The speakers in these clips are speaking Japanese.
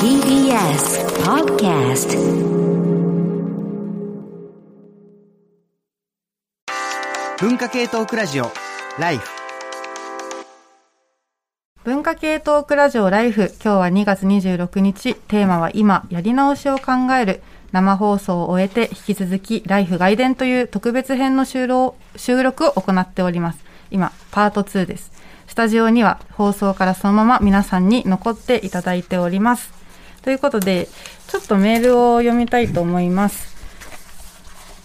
TBS Podcast 文化系トークラジオライフ。文化系トークラジオライフ。今日は2月26日。テーマは今やり直しを考える。生放送を終えて引き続きライフ外伝という特別編の収録収録を行っております。今パート2です。スタジオには放送からそのまま皆さんに残っていただいておりますということでちょっとメールを読みたいと思います、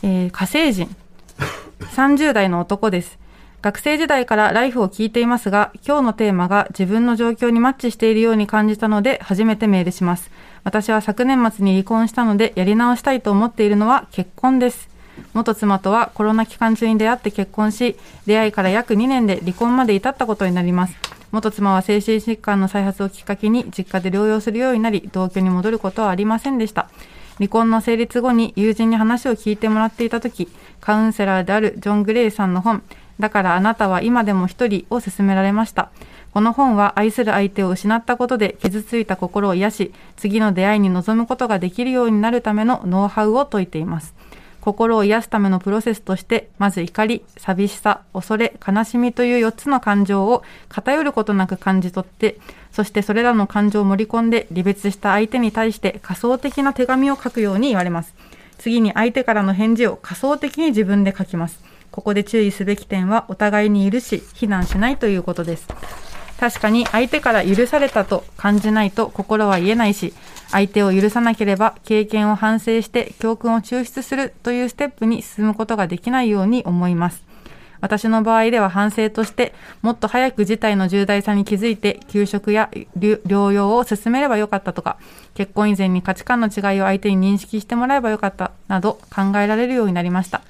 えー火星人 30代の男です。学生時代からライフを聞いていますが、今日のテーマが自分の状況にマッチしているように感じたので、初めてメールします。私は昨年末に離婚したので、やり直したいと思っているのは結婚です。元妻とはコロナ期間中に出会って結婚し、出会いから約2年で離婚まで至ったことになります。元妻は精神疾患の再発をきっかけに実家で療養するようになり、同居に戻ることはありませんでした。離婚の成立後に友人に話を聞いてもらっていた時カウンセラーであるジョン・グレイさんの本「だからあなたは今でも一人」を勧められましたこの本は愛する相手を失ったことで傷ついた心を癒し次の出会いに臨むことができるようになるためのノウハウを説いています心を癒すためのプロセスとしてまず怒り寂しさ恐れ悲しみという4つの感情を偏ることなく感じ取ってそしてそれらの感情を盛り込んで離別した相手に対して仮想的な手紙を書くように言われます。次に相手からの返事を仮想的に自分で書きます。ここで注意すべき点はお互いに許し非難しないということです。確かに相手から許されたと感じないと心は言えないし相手を許さなければ経験を反省して教訓を抽出するというステップに進むことができないように思います。私の場合では反省としてもっと早く事態の重大さに気づいて休職や療療養を進めればよかったとか結婚以前に価値観の違いを相手に認識してもらえばよかったなど考えられるようになりました。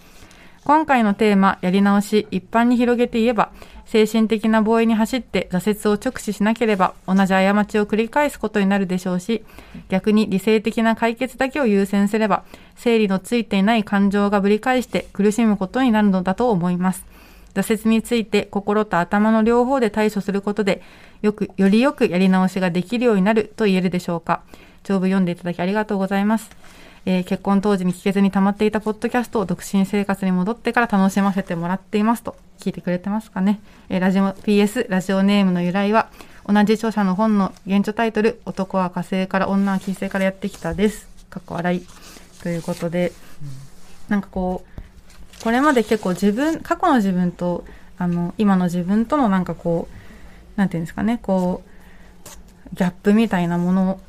今回のテーマ、やり直し、一般に広げて言えば、精神的な防衛に走って挫折を直視しなければ、同じ過ちを繰り返すことになるでしょうし、逆に理性的な解決だけを優先すれば、整理のついていない感情がぶり返して苦しむことになるのだと思います。挫折について心と頭の両方で対処することで、よく、よりよくやり直しができるようになると言えるでしょうか。長文読んでいただきありがとうございます。えー結婚当時に聞けずに溜まっていたポッドキャストを独身生活に戻ってから楽しませてもらっていますと聞いてくれてますかね。えーラジオ PS ラジオネームの由来は同じ著者の本の原著タイトル「男は火星から女は金星からやってきた」です。かっこ笑いということで、なんかこうこれまで結構自分過去の自分とあの今の自分とのなんかこうなんていうんですかねこうギャップみたいなものを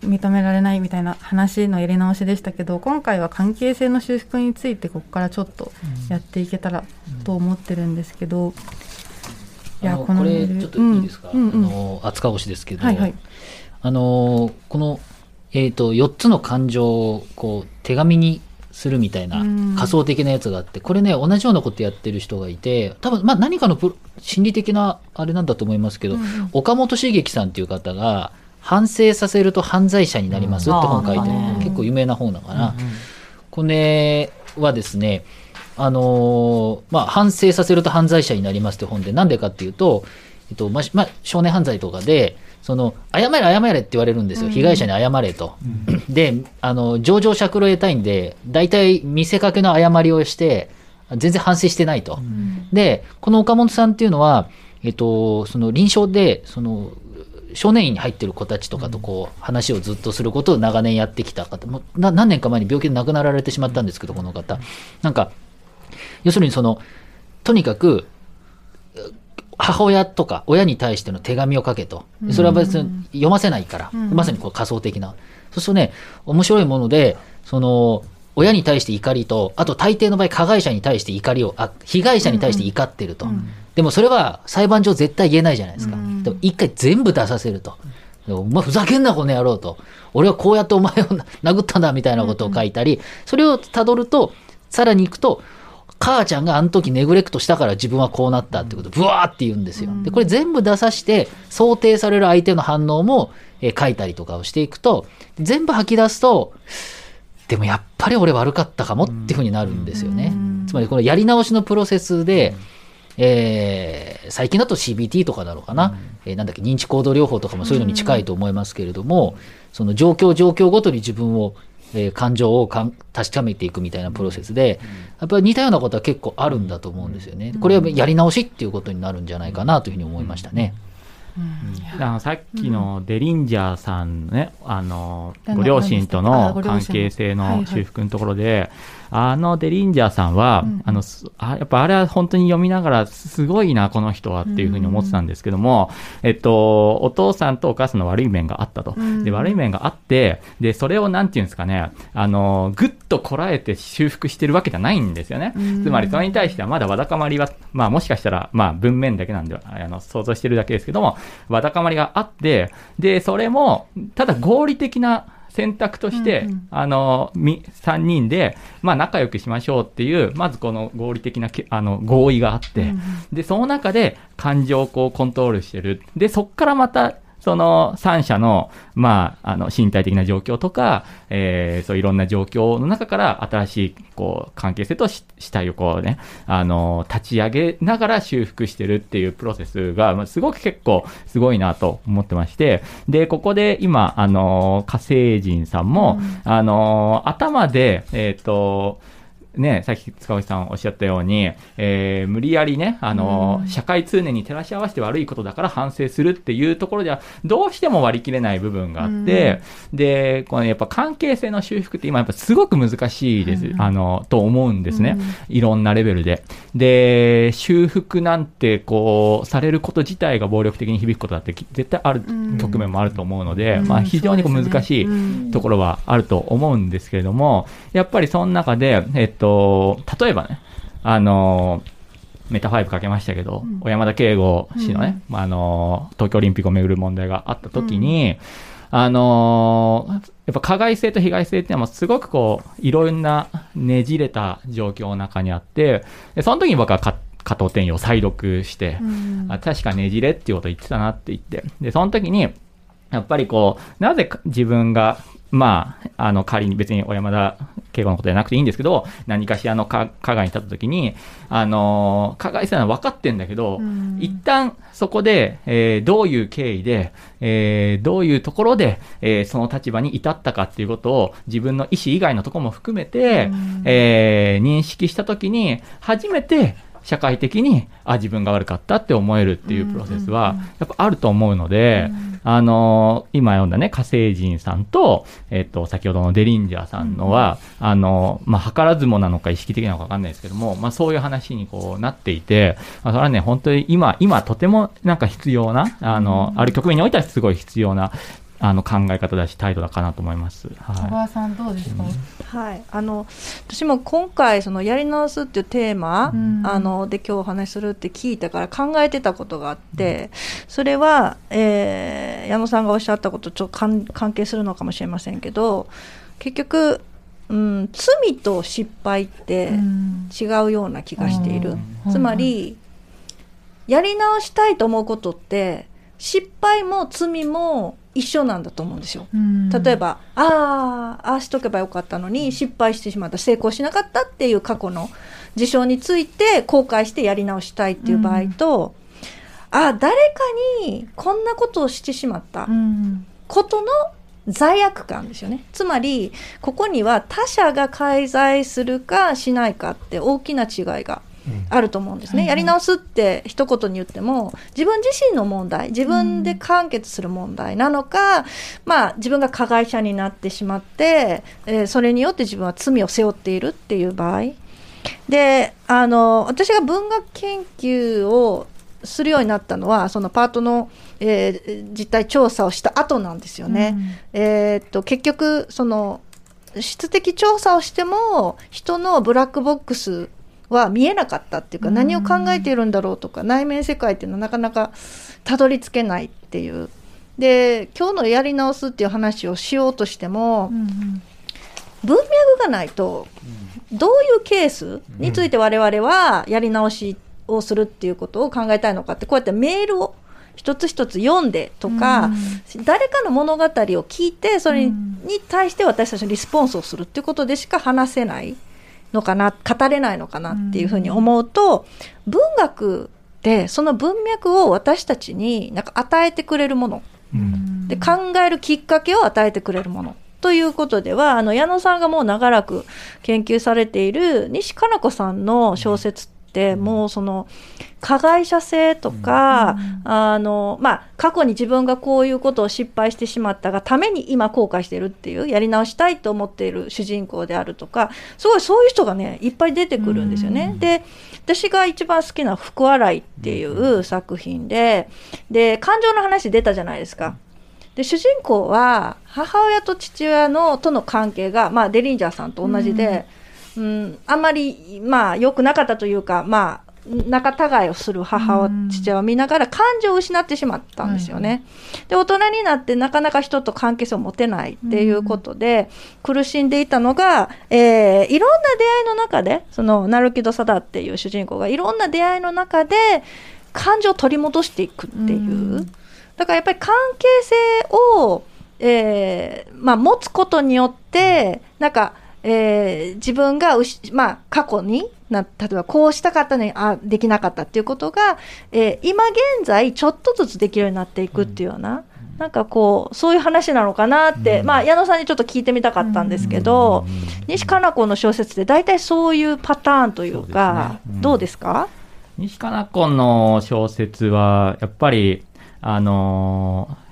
認められないみたいな話のやり直しでしたけど今回は関係性の修復についてここからちょっとやっていけたらと思ってるんですけど、いやあのここのメールれちょっといいですか、うんうんうん。あの厚川推しですけど、はいはい。あのこの、えー、と4つの感情をこう手紙にするみたいなうん。仮想的なやつがあってこれね同じようなことやってる人がいて多分まあ何かの心理的なあれなんだと思いますけど、うんうん。岡本茂樹さんっていう方が反省させると犯罪者になりますって本書いてる、うん結構有名な本だから、これはですね、あのーまあ、反省させると犯罪者になりますって本で、なんでかっていうと、えっと、まあ、まあ、少年犯罪とかで、その、謝れ謝れって言われるんですよ。被害者に謝れと。で、あの、上場借路を得たいんで、大体見せかけの謝りをして、全然反省してないと。で、この岡本さんっていうのは、えっと、その臨床で、その、少年院に入ってる子たちとかとこう話をずっとすることを長年やってきた方、も何年か前に病気で亡くなられてしまったんですけど、この方。なんか、要するにその、とにかく、母親とか親に対しての手紙を書けと。それは別に読ませないから、うんまさにこう仮想的な。そうするとね、面白いもので、その、親に対して怒りと、あと大抵の場合、加害者に対して怒りを、あ、被害者に対して怒ってると。でもそれは裁判上絶対言えないじゃないですか。うんでも一回全部出させると。でお前ふざけんなこの野郎と。俺はこうやってお前を殴ったんだみたいなことを書いたり、それをたどると、さらに行くと、母ちゃんがあの時ネグレクトしたから自分はこうなったってことブワーって言うんですよ。で、これ全部出さして、想定される相手の反応も、えー書いたりとかをしていくと、全部吐き出すと、でもやっぱり俺悪かったかもっていうふうになるんですよね。つまりこのやり直しのプロセスで、えー最近だと CBT とかなのかな、えーなんだっけ認知行動療法とかもそういうのに近いと思いますけれども、その状況状況ごとに自分を、えー感情をかん確かめていくみたいなプロセスで、やっぱり似たようなことは結構あるんだと思うんですよね。これはやり直しっていうことになるんじゃないかなというふうに思いましたね。あのさっきのデリンジャーさんのね、あのうん。ご両親とあの関係性の修復のところで、あのデリンジャーさんは、うんあのすあやっぱあれは本当に読みながらすごいなこの人はっていうふうに思ってたんですけども、えっとお父さんとお母さんの悪い面があったと、うん。で悪い面があってでそれをなんていうんですかねあのぐっとこらえて修復してるわけじゃないんですよね、うん。つまりそれに対してはまだわだかまりは、まあ、もしかしたら、まあ、文面だけなんであの想像してるだけですけどもわだかまりがあってでそれもただ合理的な選択として、うんうん。あのみ3人で、まあ、仲良くしましょうっていうまずこの合理的なけあの合意があって、うんでその中で感情をこうコントロールしてる。でそこからまたその三者の,、まあ、あの身体的な状況とか、えーそういろんな状況の中から新しいこう関係性とし主体をこうね、あの立ち上げながら修復してるっていうプロセスが、まあ、すごく結構すごいなと思ってまして、で、ここで今、あの火星人さんも、あの頭で、えっ、と、ね、さっき塚越さんおっしゃったように、えー無理やりね、あのうん。社会通念に照らし合わせて悪いことだから反省するっていうところでは、どうしても割り切れない部分があって、で、このやっぱ関係性の修復って今やっぱすごく難しいです、うん。あの、と思うんですね。うん。いろんなレベルで。で、修復なんてこう、されること自体が暴力的に響くことだってき絶対あるうん。局面もあると思うので、うん。まあ非常にこう難しいうん。ところはあると思うんですけれども、やっぱりその中で、えっと、例えばね、あの、メタ5かけましたけど、うん。小山田圭吾氏のね、まああの、東京オリンピックをめぐる問題があった時に、あのやっぱ加害性と被害性っていうのはすごくこう、いろんなねじれた状況の中にあって、でその時に僕はか加藤天陽を再読して、うん。あ確かねじれっていうことを言ってたなって言って。で、その時に、やっぱりこう、なぜか自分が、まあ、あの、仮に別に小山田圭吾のことじゃなくていいんですけど、何かしらのか加害に立った時に、あの、加害者のは分かってんだけど、うん。一旦そこで、えーどういう経緯で、えーどういうところで、えーその立場に至ったかっていうことを自分の意思以外のところも含めて、うん。えー認識したときに、初めて社会的に、あ、自分が悪かったって思えるっていうプロセスは、やっぱあると思うので、あのー今読んだね、火星人さんと、えっ、と、先ほどのデリンジャーさんのは、あのーまあ、図らずもなのか意識的なのかわかんないですけども、まあ、そういう話にこうなっていて、まあ、それはね、本当に今、今とてもなんか必要な、あの、ある局面においてはすごい必要な、あの、考え方だし、態度だかなと思います。小はい。川さんどうですか、はい、あの私も今回そのやり直すっていうテーマ、うん。あので今日お話しするって聞いたから考えてたことがあって、それは、えー矢野さんがおっしゃったこととちょっと関関係するのかもしれませんけど結局、うん、罪と失敗ってうん。違うような気がしている、うん。つまりやり直したいと思うことって失敗も罪も一緒なんだと思うんですよ。うん例えば、ああ、ああしとけばよかったのに失敗してしまった、成功しなかったっていう過去の事象について後悔してやり直したいっていう場合と、ああ、誰かにこんなことをしてしまったうんことの罪悪感ですよね。つまり、ここには他者が介在するかしないかって大きな違いがあると思うんですね。うんやり直すって一言に言っても、自分自身の問題、自分で完結する問題なのか、まあ自分が加害者になってしまって、えーそれによって自分は罪を背負っているっていう場合。で、あの、私が文学研究をするようになったのは、そのパートの、えー実態調査をした後なんですよね。えーっと結局その質的調査をしても人のブラックボックスは見えなかったっていうか、うん。何を考えているんだろうとか内面世界っていうのはなかなかたどり着けないっていう。で今日のやり直すっていう話をしようとしても、うん文脈がないとどういうケースについて我々はやり直しをするっていうことを考えたいのかってこうやってメールを一つ一つ読んでとか、誰かの物語を聞いてそれに対して私たちのリスポンスをするっていうことでしか話せないのかな語れないのかなっていうふうに思うと、文学ってその文脈を私たちになんか与えてくれるもの。うん。で考えるきっかけを与えてくれるものということではあの矢野さんがもう長らく研究されている西加奈子さんの小説ってもうその加害者性とか、あのまあ、過去に自分がこういうことを失敗してしまったがために今後悔してるっていうやり直したいと思っている主人公であるとかすごいそういう人がねいっぱい出てくるんですよね。で私が一番好きな「福笑い」っていう作品でで感情の話出たじゃないですか。で主人公は母親と父親のとの関係が、まあ、デリンジャーさんと同じで、うんあんまりまあ良くなかったというかまあ仲違いをする母親、うん父親を見ながら感情を失ってしまったんですよね。で大人になってなかなか人と関係性を持てないっていうことで、苦しんでいたのが、えーいろんな出会いの中でそのナルキド・サダっていう主人公がいろんな出会いの中で感情を取り戻していくっていう。うんだからやっぱり関係性を、えーまあ、持つことによって、なんか、えー自分がうし、まあ、過去にな、例えばこうしたかったのに、あ、できなかったっていうことが、えー今現在、ちょっとずつできるようになっていくっていうような、なんかこう、そういう話なのかなって、うん。まあ、矢野さんにちょっと聞いてみたかったんですけど、西加奈子の小説って大体そういうパターンというか、そうね。うん。どうですか？西加奈子の小説は、やっぱり、あのー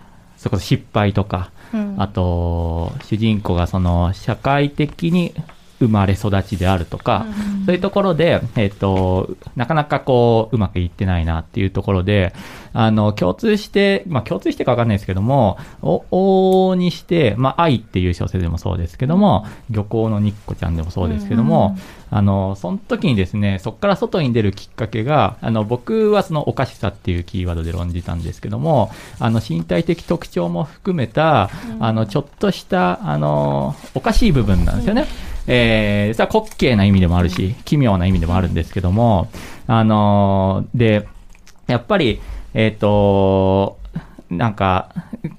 それこそ失敗とか、うん。あと、主人公がその、社会的に生まれ育ちであるとか、そういうところで、えっ、と、なかなかこう、うまくいってないなっていうところで、あの、共通して、まあ共通してかわかんないですけども、お、往々にして、まあ愛っていう小説でもそうですけども、漁港のニッコちゃんでもそうですけども、あの、その時にですね、そこから外に出るきっかけが、あの、僕はそのおかしさっていうキーワードで論じたんですけども、あの、身体的特徴も含めた、あの、ちょっとした、あの、おかしい部分なんですよね。えー、それは滑稽な意味でもあるし、奇妙な意味でもあるんですけども、あので、やっぱり、えっ、と、なんか、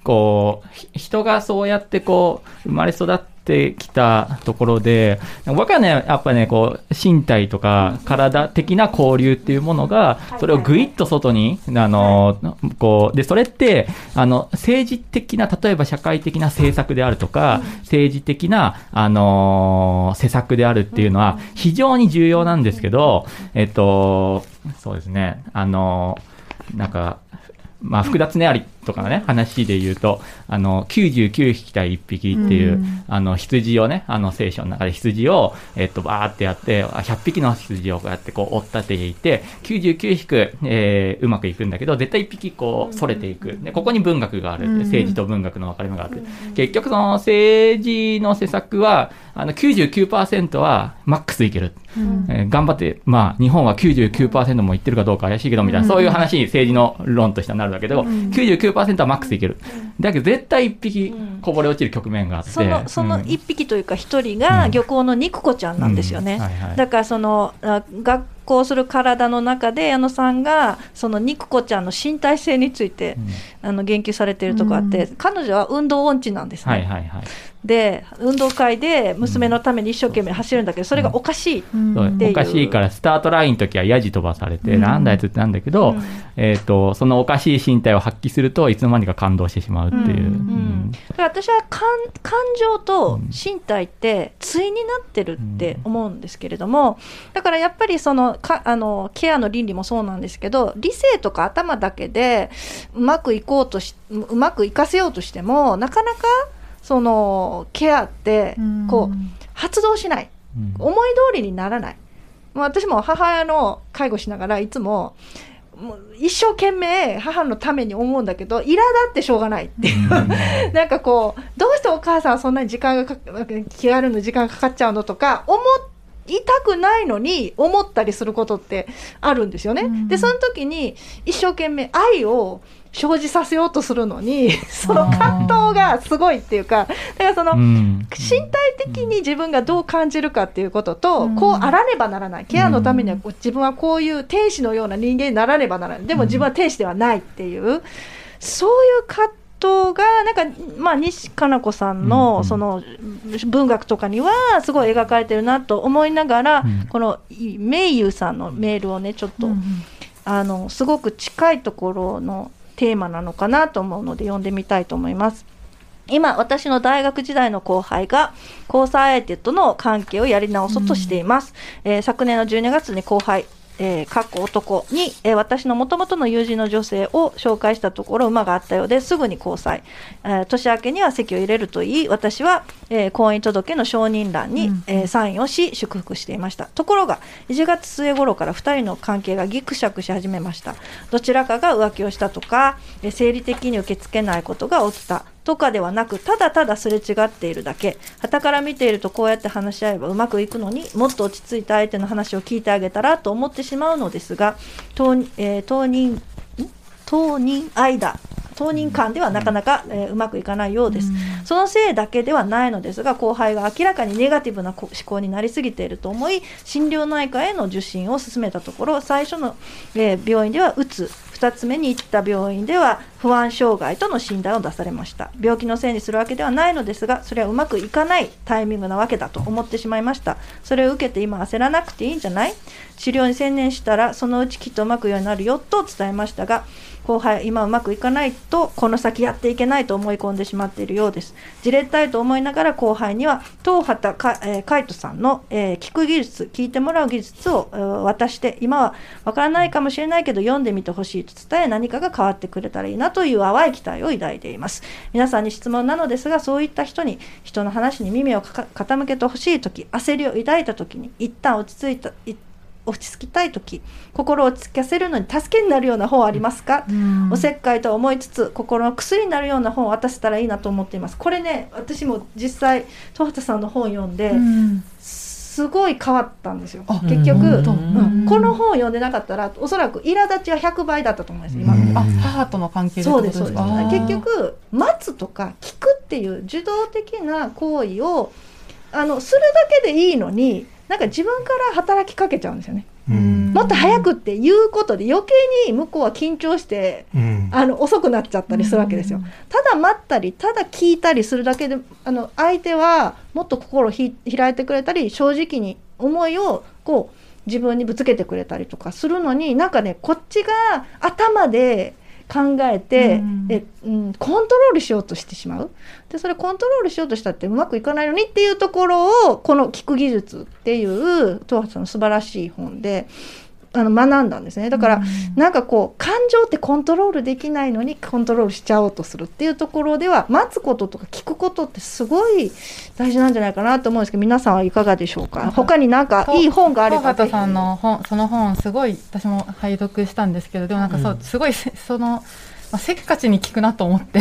こう、ひ人がそうやってこう、生まれ育ってきたところで、僕はね、やっぱね、こう、身体とか体的な交流っていうものが、それをぐいっと外に、あの、こう、で、それって、あの、政治的な、例えば社会的な政策であるとか、政治的な、あの、施策であるっていうのは、非常に重要なんですけど、えっと、そうですね、あの、なんか、まあ、複雑ねありとかのね、話で言うと、あの、99匹対1匹っていう、うんあの、羊をね、あの、聖書の中で羊を、えっと、バーってやって、あ100匹の羊をこうやってこう追っ立てていて、99匹、えーうまくいくんだけど、絶対1匹こう、それていく。で、ここに文学がある。うん政治と文学の分かれ目がある。結局その政治の施策は、あの、99%はマックスいける。えー頑張って、まあ、日本は99%もいってるかどうか怪しいけど、みたいな、そういう話に政治の論としてはなるわけでも、99%はマックスいける。だけど、絶対1匹こぼれ落ちる局面があって。そのそのうん一匹というか一人が漁港の肉子ちゃんなんですよね。だからそのあ学校する体の中で矢野さんがその肉子ちゃんの身体性について、あの言及されているとこあって、彼女は運動音痴なんですね。はいはいはい。で運動会で娘のために一生懸命走るんだけどそれがおかしい。っていう。おかしいから、スタートラインの時はヤジ飛ばされて、うん。なんだやつってなんだけど、うん。えっ、と、そのおかしい身体を発揮すると、いつの間にか感動してしまうっていう。うん。うん。だから私は感感情と身体って対になってるって思うんですけれども、だからやっぱりそのかあのケアの倫理もそうなんですけど理性とか頭だけでうまくいこうとしううまくいかせようとしてもなかなかそのケアってこう発動しない。うん。思い通りにならない。もう私も母親の介護しながらいつももう一生懸命母のために思うんだけど苛立ってしょうがないっていう、なんかこうどうしてお母さんはそんなに時間がか気軽の時間がかかっちゃうのとか思いたくないのに思ったりすることってあるんですよね。うん。でその時に一生懸命愛を生じさせようとするのにその葛藤がすごいっていうかだからその、うん。身体的に自分がどう感じるかっていうことと、うん。こうあらねばならない。ケアのためには自分はこういう天使のような人間にならねばならない。でも自分は天使ではないっていう、そういう葛ことがなんか、まあ、西加奈子さんうんうん。のその文学とかにはすごい描かれてるなと思いながら、うん。このメイユーさんのメールをねちょっと、あのすごく近いところのテーマなのかなと思うので読んでみたいと思います。今私の大学時代の後輩が交際相手との関係をやり直そうとしています、えー昨年の12月に後輩えー、かっこ男に、えー私のもともとの友人の女性を紹介したところ馬があったようですぐに交際、えー年明けには籍を入れるといい私は、えー婚姻届の承認欄に、うん。えーサインをし祝福していました。ところが1月末頃から2人の関係がギクシャクし始めました。どちらかが浮気をしたとか、えー生理的に受け付けないことが起きたとかではなくただただすれ違っているだけ。傍から見ているとこうやって話し合えばうまくいくのにもっと落ち着いた相手の話を聞いてあげたらと思ってしまうのですが当,、えー当人当人間当人間ではなかなか、えーうまくいかないようです、そのせいだけではないのですが後輩が明らかにネガティブなこ思考になりすぎていると思い心療内科への受診を勧めたところ最初の、えー病院ではうつ。2つ目に行った病院では不安障害との診断を出されました。病気のせいにするわけではないのですがそれはうまくいかないタイミングなわけだと思ってしまいました。それを受けて今焦らなくていいんじゃない？治療に専念したらそのうちきっとうまくようになるよと伝えましたが後輩今うまくいかないとこの先やっていけないと思い込んでしまっているようです。じれったいと思いながら後輩には東畑か、えー、海人さんの、えー聞く技術聞いてもらう技術を、えー渡して今はわからないかもしれないけど読んでみてほしいと伝え何かが変わってくれたらいいなという淡い期待を抱いています。皆さんに質問なのですがそういった人に人の話に耳を傾けてほしい時焦りを抱いた時に一旦落ち着いた落ち着きたい時心を落ち着かせるのに助けになるような本ありますか、おせっかいと思いつつ心の薬になるような本を渡せたらいいなと思っています。これね私も実際戸畑さんの本読んで、うん。すごい変わったんですよ。あ結局、うん。うん。この本を読んでなかったらおそらく苛立ちは100倍だったと思います今。のあ母との関係そうですそうです。結局待つとか聞くっていう受動的な行為をあのするだけでいいのになんか自分から働きかけちゃうんですよね、うん。もっと早くっていうことで余計に向こうは緊張してうん。あの遅くなっちゃったりするわけですよ。ただ待ったりただ聞いたりするだけであの相手はもっと心をひ開いてくれたり正直に思いをこう自分にぶつけてくれたりとかするのになんかねこっちが頭で考えて、うんえうん、コントロールしようとしてしまう。でそれコントロールしようとしたってうまくいかないのにっていうところをこの聞く技術っていう東畑さんの素晴らしい本であの学んだんですね。だから、なんかこう感情ってコントロールできないのにコントロールしちゃおうとするっていうところでは待つこととか聞くことってすごい大事なんじゃないかなと思うんですけど皆さんはいかがでしょうか？他になんかいい本があれば。東畑さんの本その本すごい私も拝読したんですけどでもなんかそう、すごいせその、まあ、せっかちに聞くなと思って。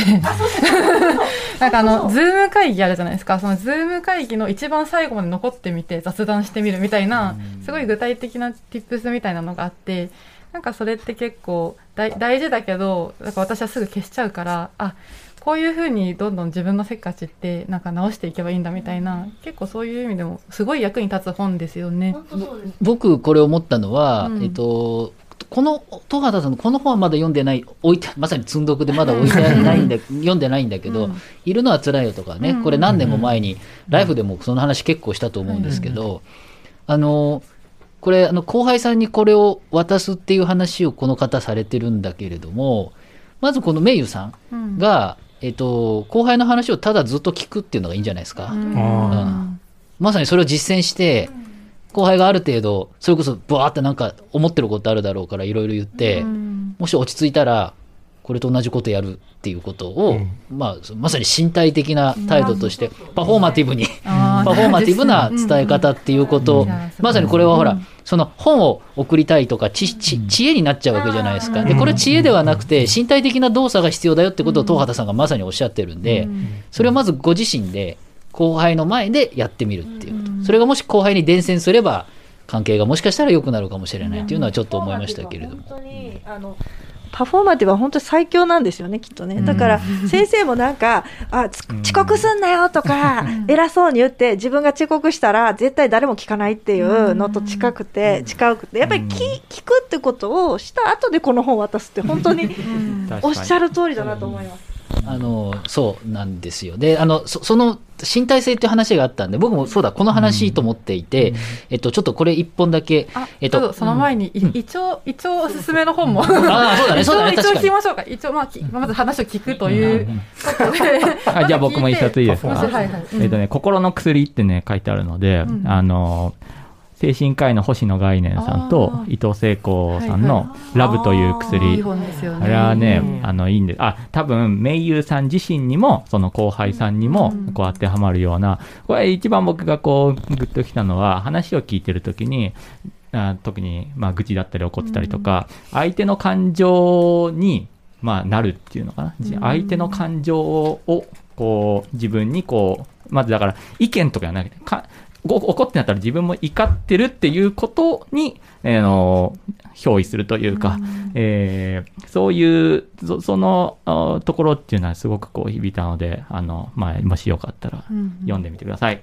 なんかあのズーム会議あるじゃないですか。そのズーム会議の一番最後まで残ってみて雑談してみるみたいなすごい具体的な tips みたいなのがあってなんかそれって結構大大事だけどなんか私はすぐ消しちゃうからあこういうふうにどんどん自分のせっかちってなんか直していけばいいんだみたいな結構そういう意味でもすごい役に立つ本ですよね。僕これ思ったのは、うん。えっとこの戸畑さんのこの本はまだ読んでない置いてまさに積んどくでまだ置いてないんだ 読んでないんだけど、うん。いるのは辛いよとかね、うん。これ何年も前に、ライフでもその話結構したと思うんですけど、あのこれあの後輩さんにこれを渡すっていう話をこの方されてるんだけれどもまずこのメイユさんが、えっと、後輩の話をただずっと聞くっていうのがいいんじゃないですか。うん。まさにそれを実践して、後輩がある程度、それこそブワーってなんか思ってることあるだろうからいろいろ言って、うん。もし落ち着いたら、これと同じことやるっていうことを、まあ、まさに身体的な態度として、パフォーマティブに、パフォーマティブな伝え方っていうことをうん。いや、まさにこれはほらうん、その本を送りたいとか知知知恵になっちゃうわけじゃないですか。で、これ知恵ではなくて、身体的な動作が必要だよってことを東畑さんがまさにおっしゃってるんで、それをまずご自身で後輩の前でやってみるっていうそれがもし後輩に伝染すれば関係がもしかしたら良くなるかもしれないっていうのはちょっと思いましたけれども。本当にあのパフォーマティブは本当に最強なんですよねきっとね。だから先生もなんか あつ遅刻すんなよとか偉そうに言って自分が遅刻したら絶対誰も聞かないっていうのと近くて近くてやっぱり聞聞くってことをした後でこの本を渡すって本当におっしゃる通りだなと思います。あの、そうなんですよ。で、あの、そその身体性っていう話があったんで、僕もそうだ、この話と思っていて、えっと、ちょっとこれ一本だけ、あ、えっとちょっと、その前に、い一応、一応おすすめの本も。ああ、そうだね、そうだね、一応確かに。聞きましょうか。一応、まあ、きまず話を聞くということで。あじゃあ僕も一冊いいですか？えっとね、心の薬ってね、書いてあるので、うんあの、精神科医の星野概念さんと伊藤聖子さんはいのラブという薬。あれはね。う、ん。あの、いいんで、あ、多分、名優さん自身にも、その後輩さんにもうん、こう当てはまるような、これ一番僕がこう、グッときたのは、話を聞いてるときに、あ特に、まあ、愚痴だったり怒ってたりとか、相手の感情に、まあ、なるっていうのかな。じうん。相手の感情を、こう、自分にこう、まずだから、意見とかじゃなくて、怒ってなったら自分も怒ってるっていうことに、えーあの、憑依するというか、えーそういう、そそのあところっていうのはすごくこう響いたので、あの、まあ、もしよかったらうん読んでみてください。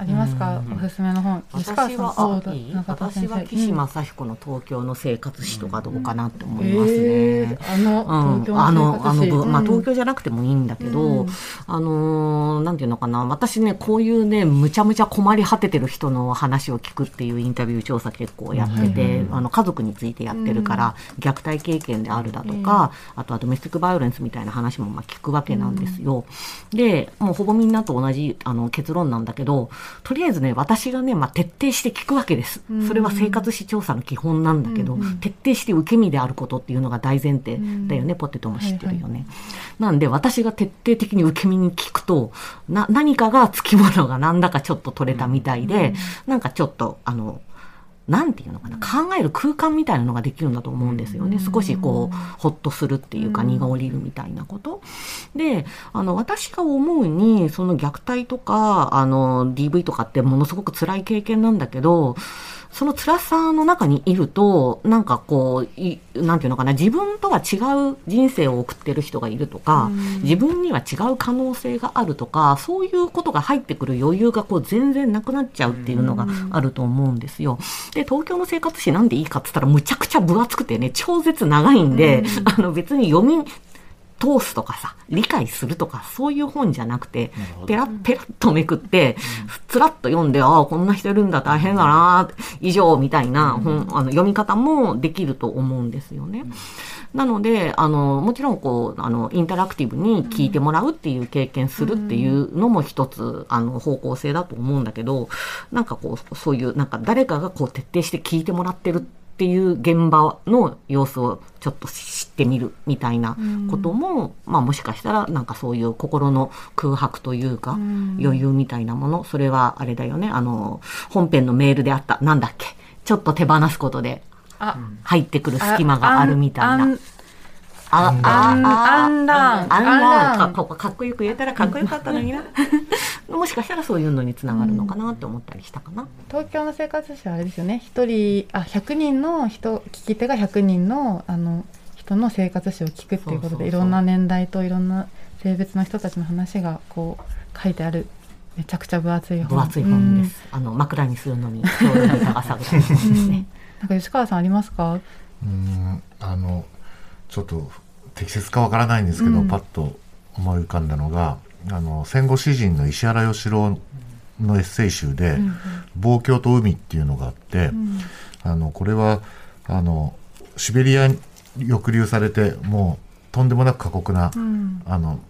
ありますか？おすすめの本。吉川さん、私はそうだあいい？中田先生。私は岸正彦の東京の生活史とかどうかなって思いますね。えーあの、うん。東京のあの、あの、生活史ぶまあ、うん東京じゃなくてもいいんだけど、うん。あのーなんていうのかな、私ね、こういうね、むちゃむちゃ困り果ててる人の話を聞くっていうインタビュー調査結構やってて、あの、家族についてやってるから、虐待経験であるだとか、あとはドメスティックバイオレンスみたいな話もまあ聞くわけなんですよ。で、もうほぼみんなと同じあの結論なんだけど、とりあえずね、私がね、まあ、徹底して聞くわけです。それは生活史調査の基本なんだけど、徹底して受け身であることっていうのが大前提だよね、ポテトも知ってるよね。なんで、私が徹底的に受け身に聞くと、な、何かがつきものがなんだかちょっと取れたみたいで、なんかちょっと、あの、なんていうのかな、考える空間みたいなのができるんだと思うんですよね。少しこう、ほっとするっていうか、荷が下りるみたいなこと。で、あの、私が思うに、その虐待とか、あの、DV とかってものすごく辛い経験なんだけど、その辛さの中にいると、なんかこう、いなんていうのかな、自分とは違う人生を送ってる人がいるとか、自分には違う可能性があるとか、そういうことが入ってくる余裕がこう全然なくなっちゃうっていうのがあると思うんですよ。で、東京の生活史なんでいいかって言ったらむちゃくちゃ分厚くてね、超絶長いんで、あの別に読み、通すとかさ、理解するとか、そういう本じゃなくて、ペラッペラッとめくって、つらっと読んで、ああ、こんな人いるんだ、大変だな、以上、みたいな本、あの、読み方もできると思うんですよね。なので、あの、もちろん、こう、あの、インタラクティブに聞いてもらうっていう経験するっていうのも一つ、あの、方向性だと思うんだけど、なんかこう、そういう、なんか誰かがこう、徹底して聞いてもらってるっていう現場の様子をちょっと知ってみるみたいなことも、まあもしかしたらなんかそういう心の空白というか、余裕みたいなもの、それはあれだよね、あの、本編のメールであった、なんだっけ、ちょっと手放すことであ、入ってくる隙間があるみたいな。あんあ、あんあ、あんらん。あんらんかっこよく言えたらかっこよかったのにな。もしかしたらそういうのにつながるのかなって思ったりしたかな。東京の生活史はあれですよね。一人、あ、100人の人、聞き手が100人の、あの、人の生活史を聞くっていうことで、いろんな年代といろんな性別の人たちの話が、こう、書いてある。めちゃくちゃ分厚い本。分厚い本です。あの、枕にするのに、ちょうどいい高さぐらいですね。なんか吉川さんありますか？うーんあのちょっと適切かわからないんですけど、うん。パッと思い浮かんだのがあの戦後詩人の石原義郎のエッセイ集で「望郷と海」っていうのがあって、あのこれはあのシベリアに抑留されてもうとんでもなく過酷な、うん。あの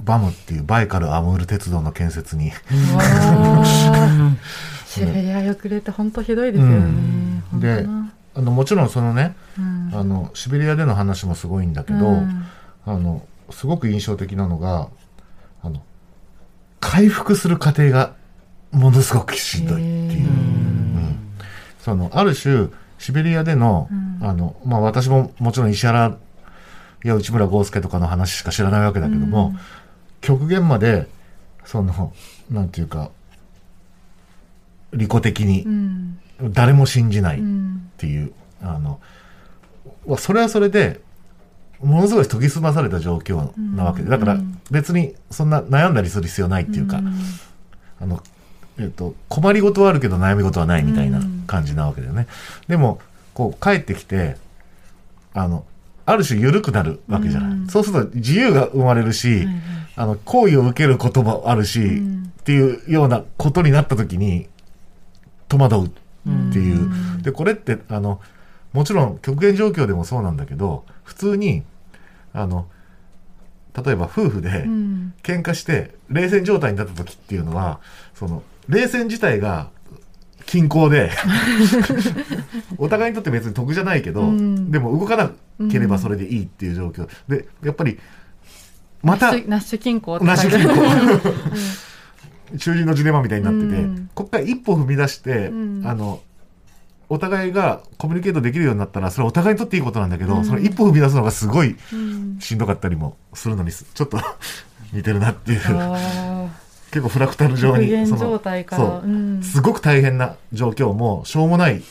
バムっていうバイカルアムール鉄道の建設に。シベリア抑留って本当ひどいですよね。でなあのもちろんそのねうん。あのシベリアでの話もすごいんだけど、うん。あのすごく印象的なのがあの回復する過程がものすごくしんどいっていう、うん。そのある種シベリアでの,、あのまあ、私ももちろん石原や内村豪介とかの話しか知らないわけだけども、極限までそのなんていうか利己的に。うん。誰も信じない、うんっていう、あの、それはそれで、ものすごい研ぎ澄まされた状況なわけで、だから別にそんな悩んだりする必要ないっていうか、あの、えっと、困りごとはあるけど悩み事はないみたいな感じなわけだよね。でも、こう帰ってきて、あの、ある種緩くなるわけじゃない。うん。そうすると自由が生まれるし、あの、行為を受けることもあるし、ん。っていうようなことになった時に、戸惑うっていう。で、これって、あの、もちろん極限状況でもそうなんだけど、普通に、あの、例えば夫婦でうん。喧嘩して冷戦状態になった時っていうのは、その、冷戦自体が均衡で、お互いにとって別に得じゃないけど、うん。でも動かなければそれでいいっていう状況。で、やっぱり、また、ナッシュ均衡ナッシュ均衡 囚人のジレンマみたいになってて、うん。こっから一歩踏み出して、うん。あの、お互いがコミュニケートできるようになったら、それはお互いにとっていいことなんだけど、うん。その一歩踏み出すのがすごいうん。しんどかったりもするのに、ちょっと 似てるなっていう、あ結構フラクタルー上に、その状態から。そう。うん。すごく大変な状況も、しょうもない、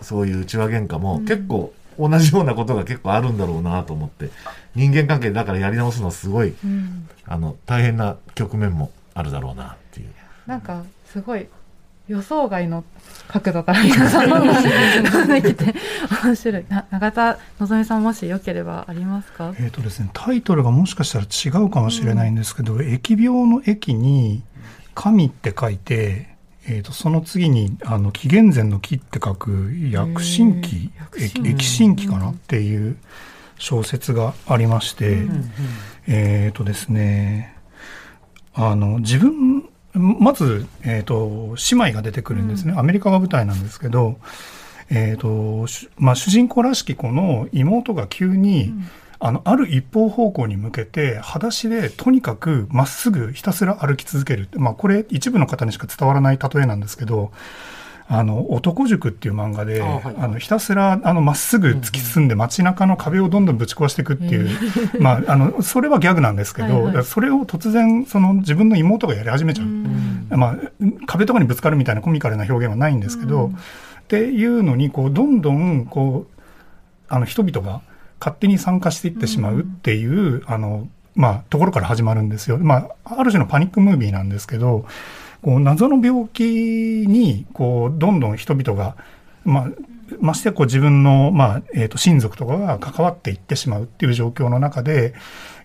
そういう内輪喧嘩も、結構同じようなことが結構あるんだろうなと思って、人間関係だからやり直すのはすごい、うん。あの、大変な局面もあるだろうなっていう。なんかすごい予想外の角度から皆さんの話ができて面白い。な永田希さんもしよければありますか？えーとですね、タイトルがもしかしたら違うかもしれないんですけど、疫病の疫に神って書いて、えー、とその次にあの紀元前の紀って書く薬神記疫疫神記かな？っていう小説がありまして、えっ、とですねあの自分まず、えー、と姉妹が出てくるんですね、アメリカが舞台なんですけど、えーとしまあ、主人公らしき子の妹が急に、あのある一方方向に向けて裸足でとにかくまっすぐひたすら歩き続ける、まあ、これ一部の方にしか伝わらない例えなんですけどあの男塾っていう漫画であ、あはい。のひたすらあのまっすぐ突き進んで街中の壁をどんどんぶち壊していくっていう、まあ、あのそれはギャグなんですけど、はいはい。それを突然その自分の妹がやり始めちゃう。まあ、壁とかにぶつかるみたいなコミカルな表現はないんですけど、っていうのにこうどんどんこうあの人々が勝手に参加していってしまうっていう、あのまあ、ところから始まるんですよ。まあ、ある種のパニックムービーなんですけどこう謎の病気にこうどんどん人々が、まあ、ましてやこう自分の、まあえー、と親族とかが関わっていってしまうっていう状況の中で、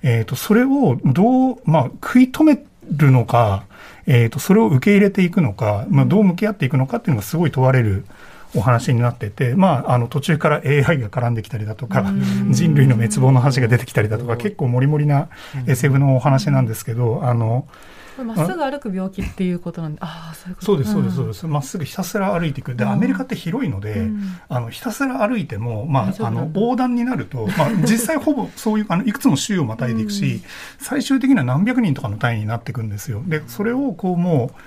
えー、とそれをどう、まあ、食い止めるのか、えー、とそれを受け入れていくのか、まあ、どう向き合っていくのかっていうのがすごい問われるお話になってて、まあ、あの途中から AI が絡んできたりだとか人類の滅亡の話が出てきたりだとか結構もりもりな SF のお話なんですけどあのまっすぐ歩く病気っていうことなんでああそういうこと。そうですそうですそうでです。まっすぐひたすら歩いていく。でうん。アメリカって広いので、うん。あのひたすら歩いても、まあ、あの横断になると、まあ、実際ほぼ そういうあのいくつも州をまたいでいくし、最終的には何百人とかの単位になっていくんですよ。でそれをこうもう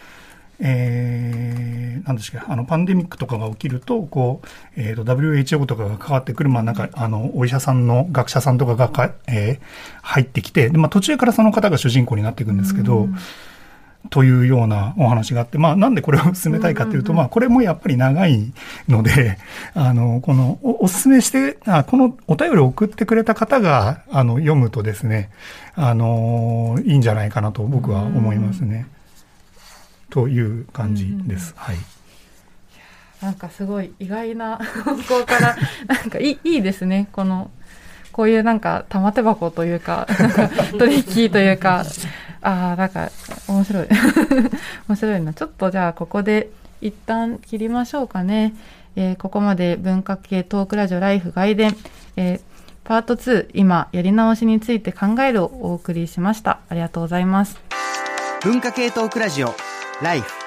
えー、なんですかあのパンデミックとかが起きるとこう、えー、と WHO とかが関わってくる、まあ、なんかあのお医者さんの学者さんとかがか、えー入ってきてで、まあ、途中からその方が主人公になっていくんですけど、というようなお話があって、まあ、なんでこれを進めたいかというと、まあ、これもやっぱり長いので、あの、この、おおすすめして、あこのお便りを送ってくれた方が、あの、読むとですね、あの、いいんじゃないかなと僕は思いますね。という感じです。はい。なんかすごい意外な 方向からなんかいいいいですね。このこういうなんか玉手箱というかなんかトリッキーというか。ああなんか面白い。面白いな。ちょっとじゃあここで一旦切りましょうかね、えーここまで文化系トークラジオライフ外伝、えーパート2今やり直しについて考えるをお送りしました。ありがとうございます。文化系トークラジオライフ